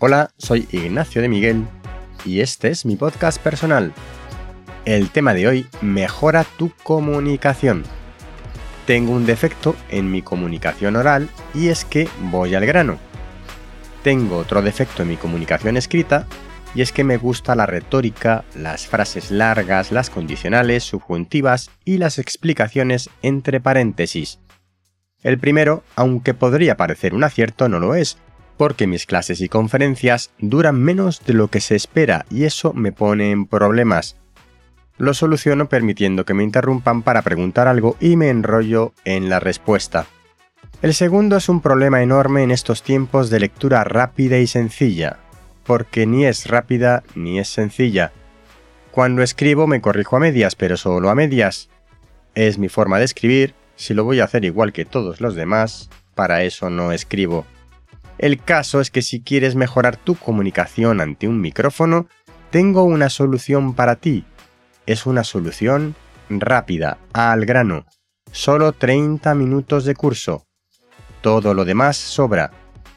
Hola, soy Ignacio de Miguel y este es mi podcast personal. El tema de hoy, mejora tu comunicación. Tengo un defecto en mi comunicación oral y es que voy al grano. Tengo otro defecto en mi comunicación escrita y es que me gusta la retórica, las frases largas, las condicionales, subjuntivas y las explicaciones entre paréntesis. El primero, aunque podría parecer un acierto, no lo es, porque mis clases y conferencias duran menos de lo que se espera y eso me pone en problemas. Lo soluciono permitiendo que me interrumpan para preguntar algo y me enrollo en la respuesta. El segundo es un problema enorme en estos tiempos de lectura rápida y sencilla, porque ni es rápida ni es sencilla. Cuando escribo me corrijo a medias, pero solo a medias. Es mi forma de escribir, si lo voy a hacer igual que todos los demás, para eso no escribo. El caso es que si quieres mejorar tu comunicación ante un micrófono, tengo una solución para ti. Es una solución rápida, al grano. Solo 30 minutos de curso. Todo lo demás sobra.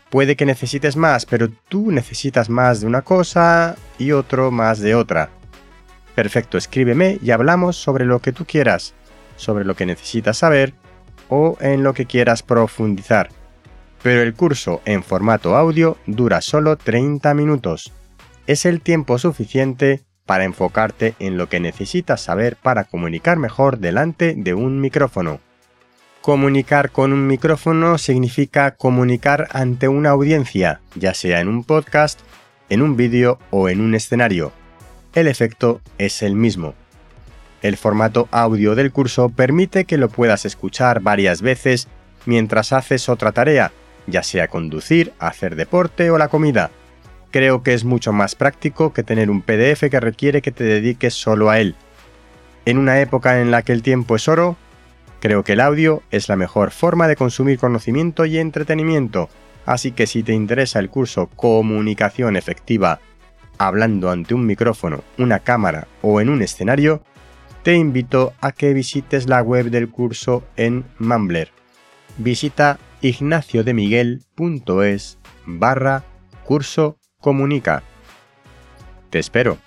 Puede que necesites más, pero tú necesitas más de una cosa y otro más de otra. Perfecto, escríbeme y hablamos sobre lo que tú quieras, sobre lo que necesitas saber o en lo que quieras profundizar pero el curso en formato audio dura solo 30 minutos. Es el tiempo suficiente para enfocarte en lo que necesitas saber para comunicar mejor delante de un micrófono. Comunicar con un micrófono significa comunicar ante una audiencia, ya sea en un podcast, en un vídeo o en un escenario. El efecto es el mismo. El formato audio del curso permite que lo puedas escuchar varias veces mientras haces otra tarea, ya sea conducir, hacer deporte o la comida. Creo que es mucho más práctico que tener un PDF que requiere que te dediques solo a él. En una época en la que el tiempo es oro, creo que el audio es la mejor forma de consumir conocimiento y entretenimiento, así que si te interesa el curso Comunicación Efectiva, hablando ante un micrófono, una cámara o en un escenario, te invito a que visites la web del curso en Mumbler. Visita ignaciodemiguel.es barra curso comunica. Te espero.